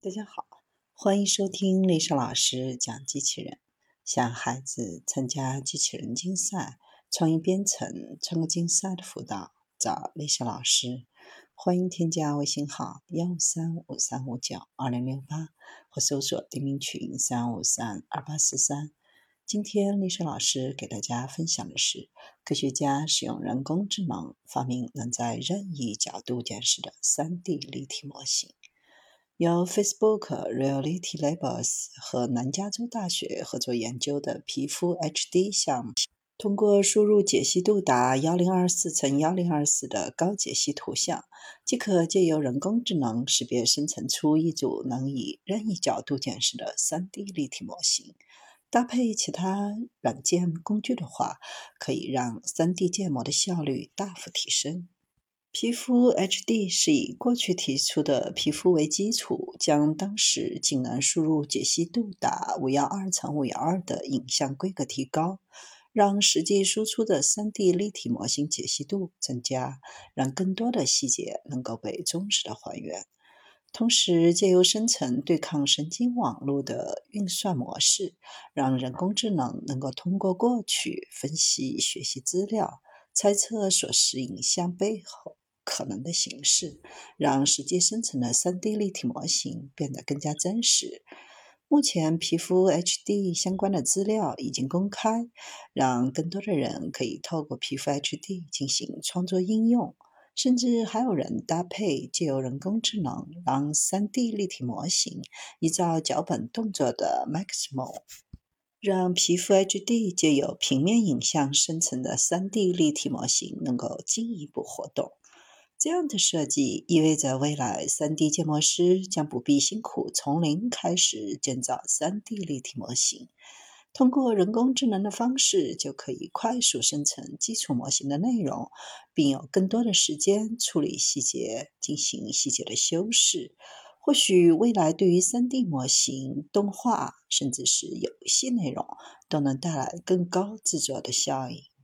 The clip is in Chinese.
大家好，欢迎收听丽莎老师讲机器人。想孩子参加机器人竞赛、创意编程、创客竞赛的辅导，找丽莎老师。欢迎添加微信号幺三五三五九二零六八，或搜索钉钉群三五三二八四三。今天丽莎老师给大家分享的是，科学家使用人工智能发明能在任意角度监视的 3D 立体模型。由 Facebook Reality Labs 和南加州大学合作研究的皮肤 HD 项目，通过输入解析度达幺零二四乘幺零二四的高解析图像，即可借由人工智能识别生成出一组能以任意角度检视的 3D 立体模型。搭配其他软件工具的话，可以让 3D 建模的效率大幅提升。皮肤 HD 是以过去提出的皮肤为基础，将当时仅能输入解析度达五幺二乘五幺二的影像规格提高，让实际输出的 3D 立体模型解析度增加，让更多的细节能够被忠实的还原。同时，借由生成对抗神经网络的运算模式，让人工智能能够通过过去分析学习资料，猜测所示影像背后。可能的形式，让实际生成的 3D 立体模型变得更加真实。目前，皮肤 HD 相关的资料已经公开，让更多的人可以透过皮肤 HD 进行创作应用，甚至还有人搭配借由人工智能，让 3D 立体模型依照脚本动作的 Maximo，让皮肤 HD 借由平面影像生成的 3D 立体模型能够进一步活动。这样的设计意味着，未来 3D 建模师将不必辛苦从零开始建造 3D 立体模型，通过人工智能的方式就可以快速生成基础模型的内容，并有更多的时间处理细节，进行细节的修饰。或许未来对于 3D 模型、动画，甚至是游戏内容，都能带来更高制作的效益。